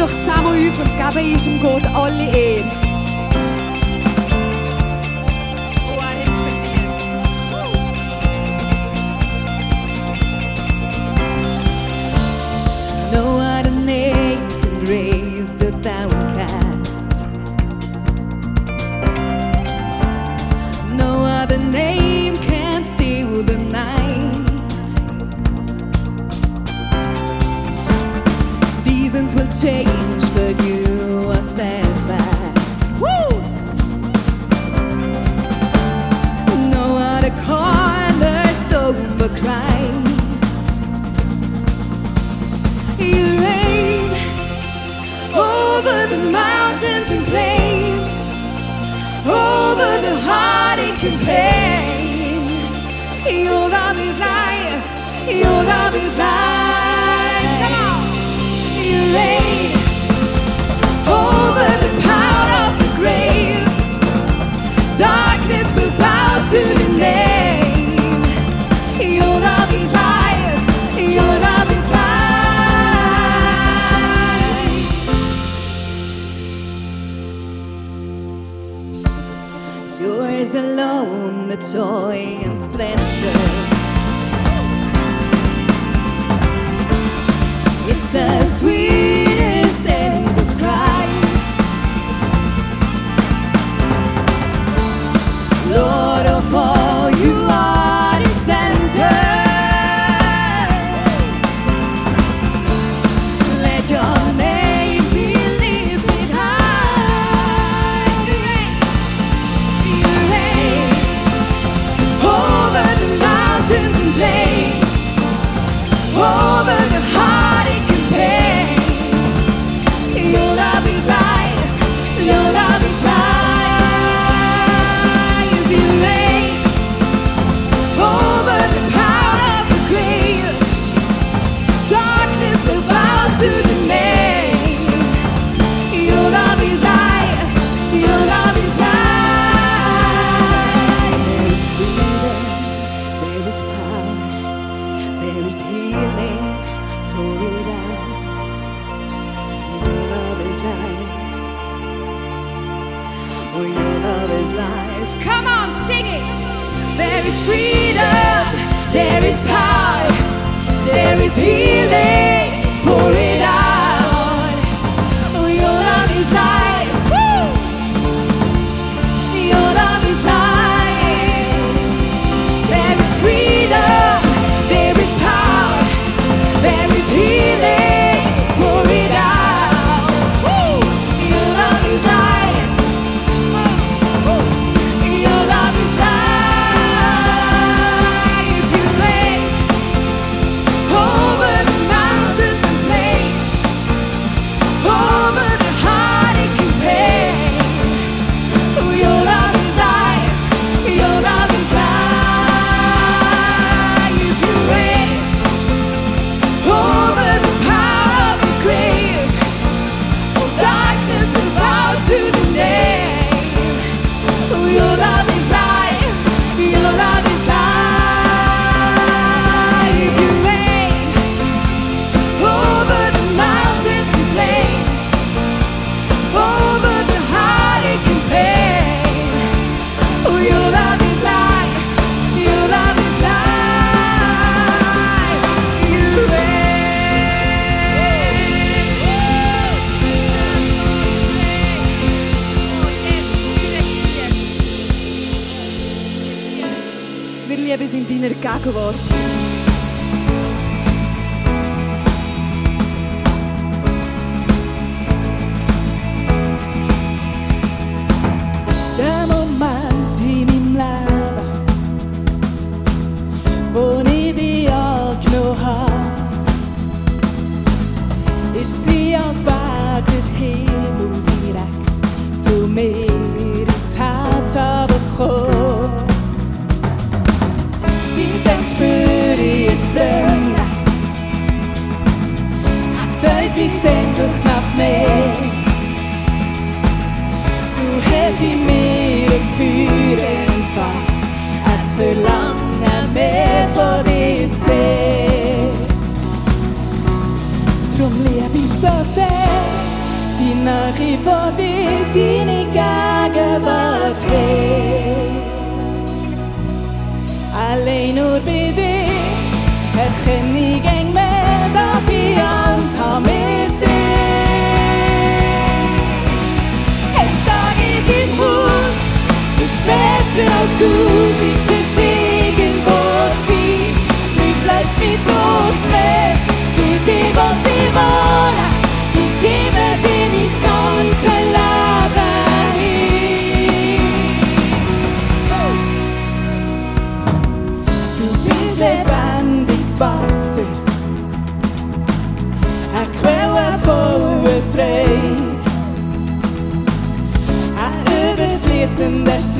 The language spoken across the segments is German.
doch zusammen auf und geben ist Gott alle Ehre. cheio. joy and splendor.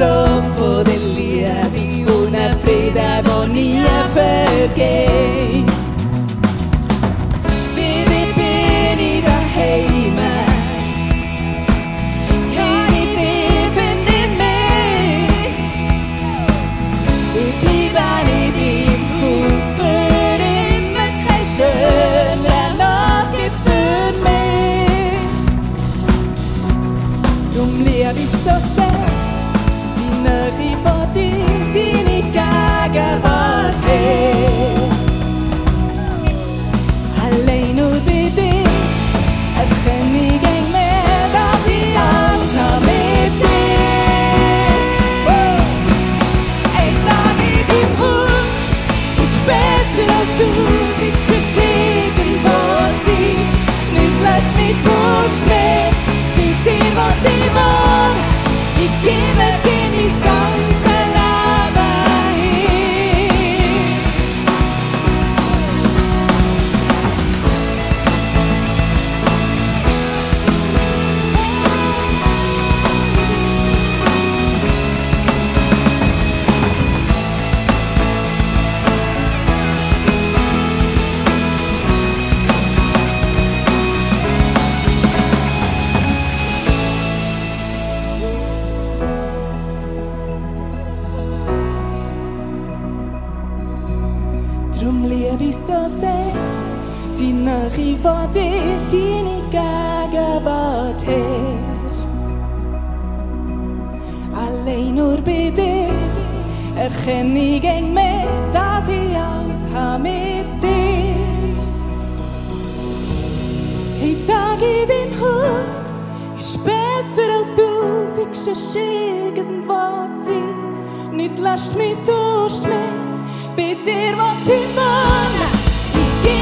Überfließender Strom von der Liebe und ein Frieden, Gegenwart her. Allein nur dir erkenne ich gäng mehr, dass ich alles habe mit dir. Ein Tag in deinem Haus ist besser als du, siehst sonst irgendwo sein. Nicht lässt mich Durst mehr, bei dir will ich wohnen.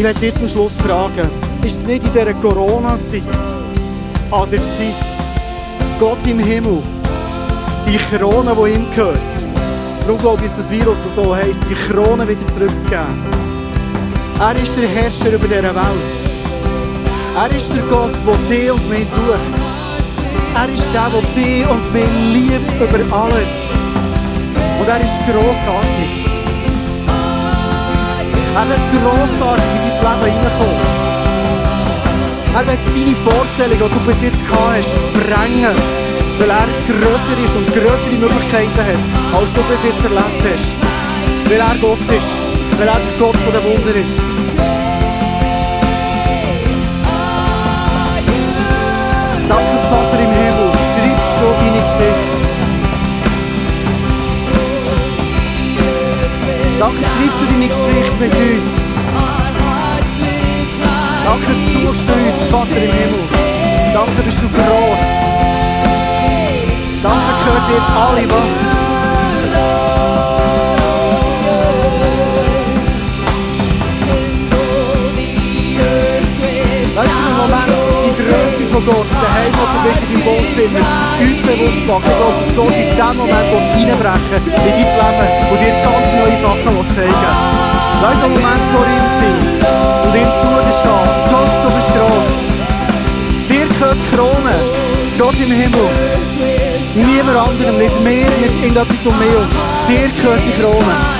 Ich werde dich zum Schluss fragen, ist es nicht in dieser Corona-Zeit, an der Zeit, Gott im Himmel, die Krone, die ihm gehört, darum glaube ich, dass das Virus so heisst, die Krone wieder zurückzugeben. Er ist der Herrscher über diese Welt. Er ist der Gott, der dich und mich sucht. Er ist der, der dich und mich liebt über alles. Und er ist grossartig. Er wird grossartig Leben hineinkommen. Er wird deine Vorstellungen, die du bis jetzt gehabt hast, sprengen. Weil er grösser ist und grössere Möglichkeiten hat, als du bis jetzt erlebt hast. Weil er Gott ist. Weil er der Gott der Wunder ist. Danke, Vater im Himmel, schreibst du deine Geschichte. Danke, schreibst du deine Geschichte mit uns. Danke, dass du suchst uns, Vater im Himmel. Danke, bist du gross. Danke gehört dir alle Macht. Weißt du, im Moment die Größe von Gott, der Heim, wo du bist in deinem Wohnzimmer, uns bewusst machen. Ich dass Gott in diesem Moment reinbrechen in dein Leben und dir ganz neue Sachen zeigen will. Weißt du, im Moment vor ihm sein und ihm zugestehen. Gott, du bist gross. Dir gehört die Krone. Gott im Himmel. Niemand anderem, nicht mir, nicht irgendetwas um mich. Dir gehört die Krone.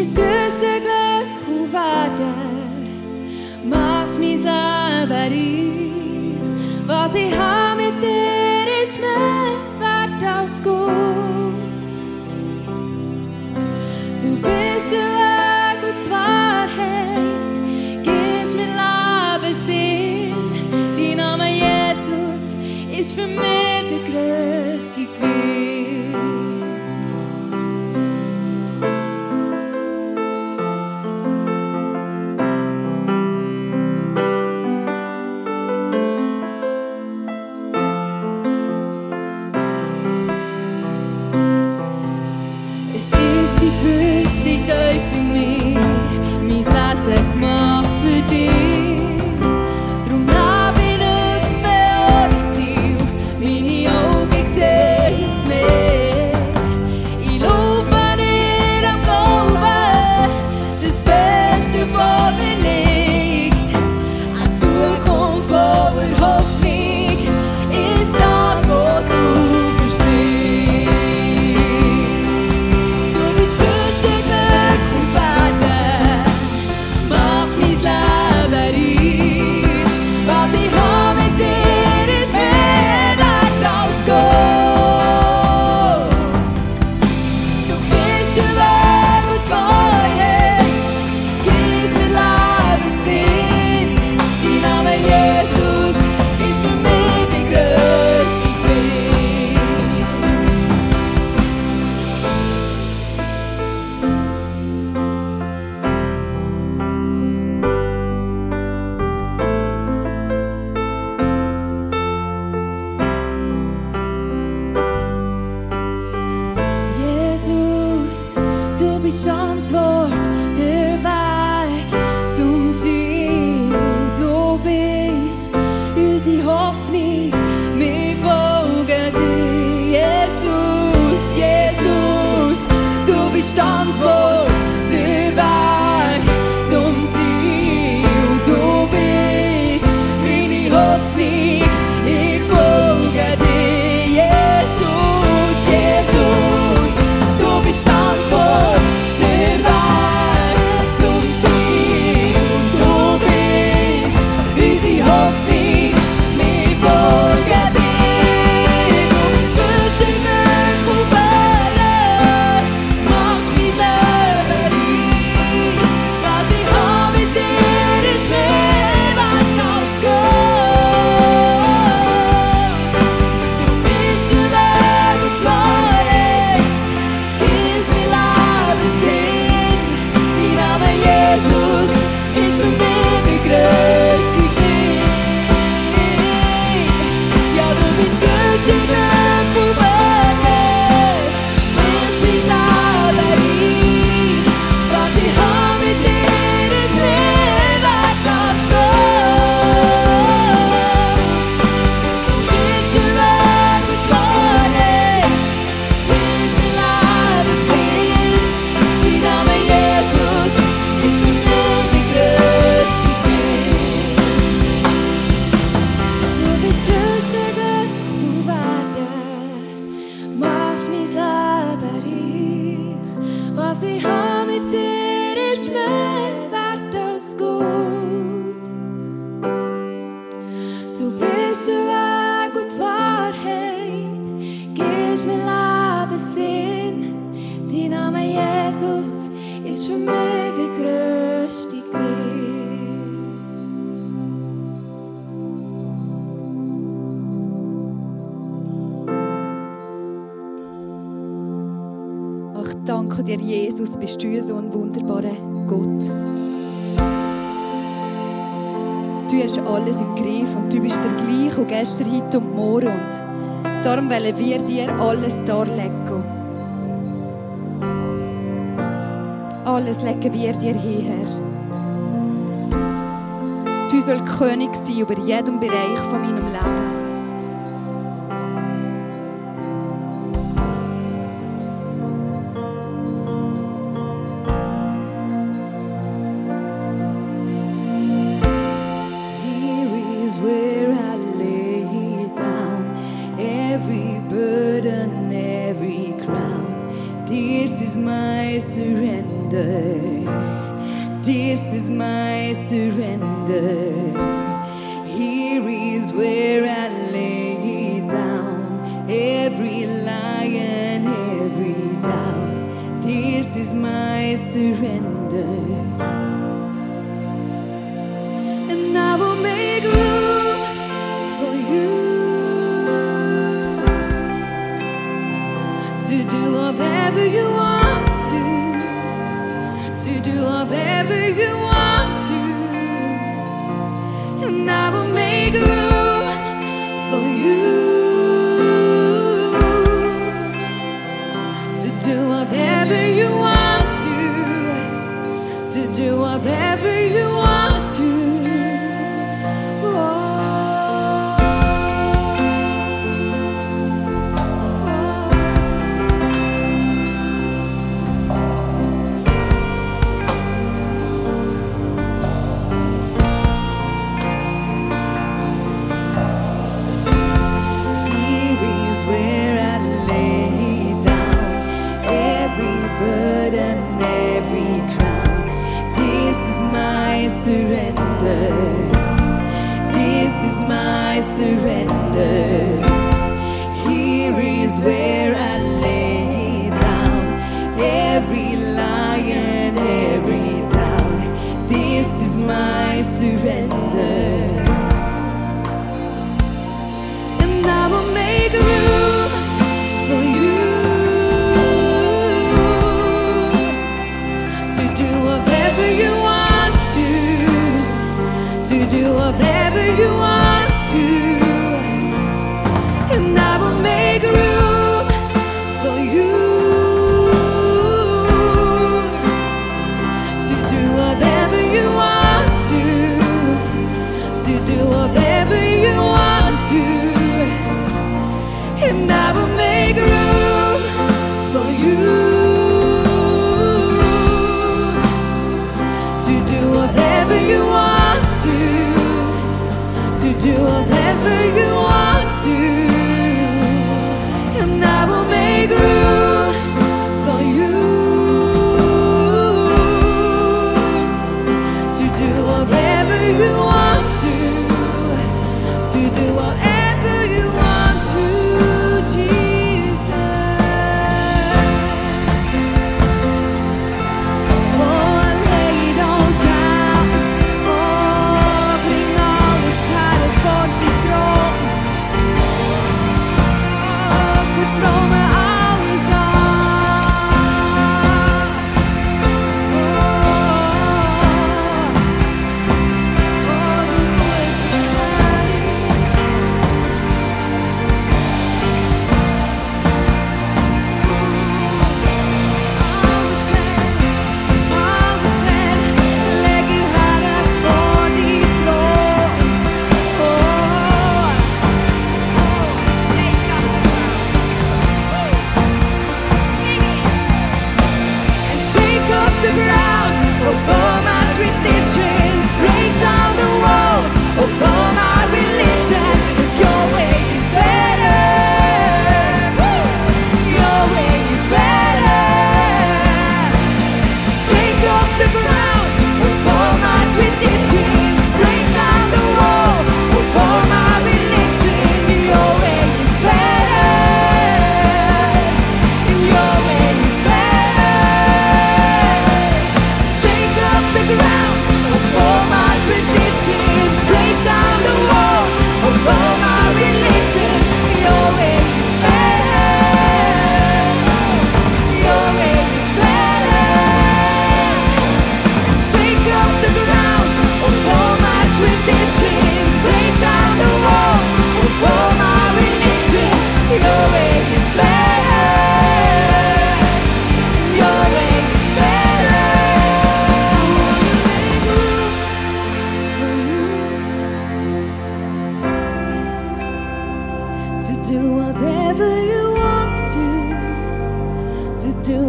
Bis größte Glück huvade Mach's mis labari Was ich hab éxitos. see how Jesus, bist du so ein wunderbarer Gott. Du hast alles im Griff und du bist der gleiche gestern, heute und morgen. Und darum wollen wir dir alles darlegen. Alles legen wir dir hierher. Du sollst König sein über jedem Bereich von meinem Leben. Is my surrender. And I will make room for you. To do whatever you want to, to do whatever you want to, and I will make room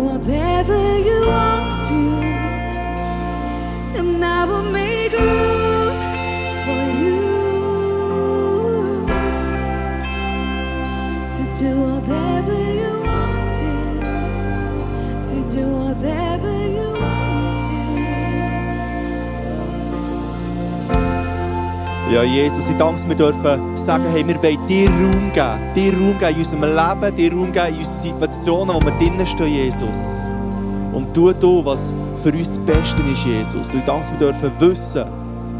whatever you want to, and I will make room. Ja, Jesus, ich danke, wir dürfen sagen, hey, wir wollen dir Raum geben. Dir Raum geben in unserem Leben, dir Raum geben in unseren Situationen, wo wir drinnen stehen, Jesus. Und tu du, was für uns das Beste ist, Jesus. Und ich danke, wir dürfen wissen,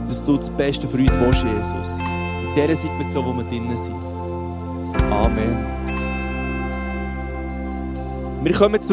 dass du das Beste für uns willst, Jesus. In dieser Situation, wo wir drinnen sind. Amen. Wir kommen zur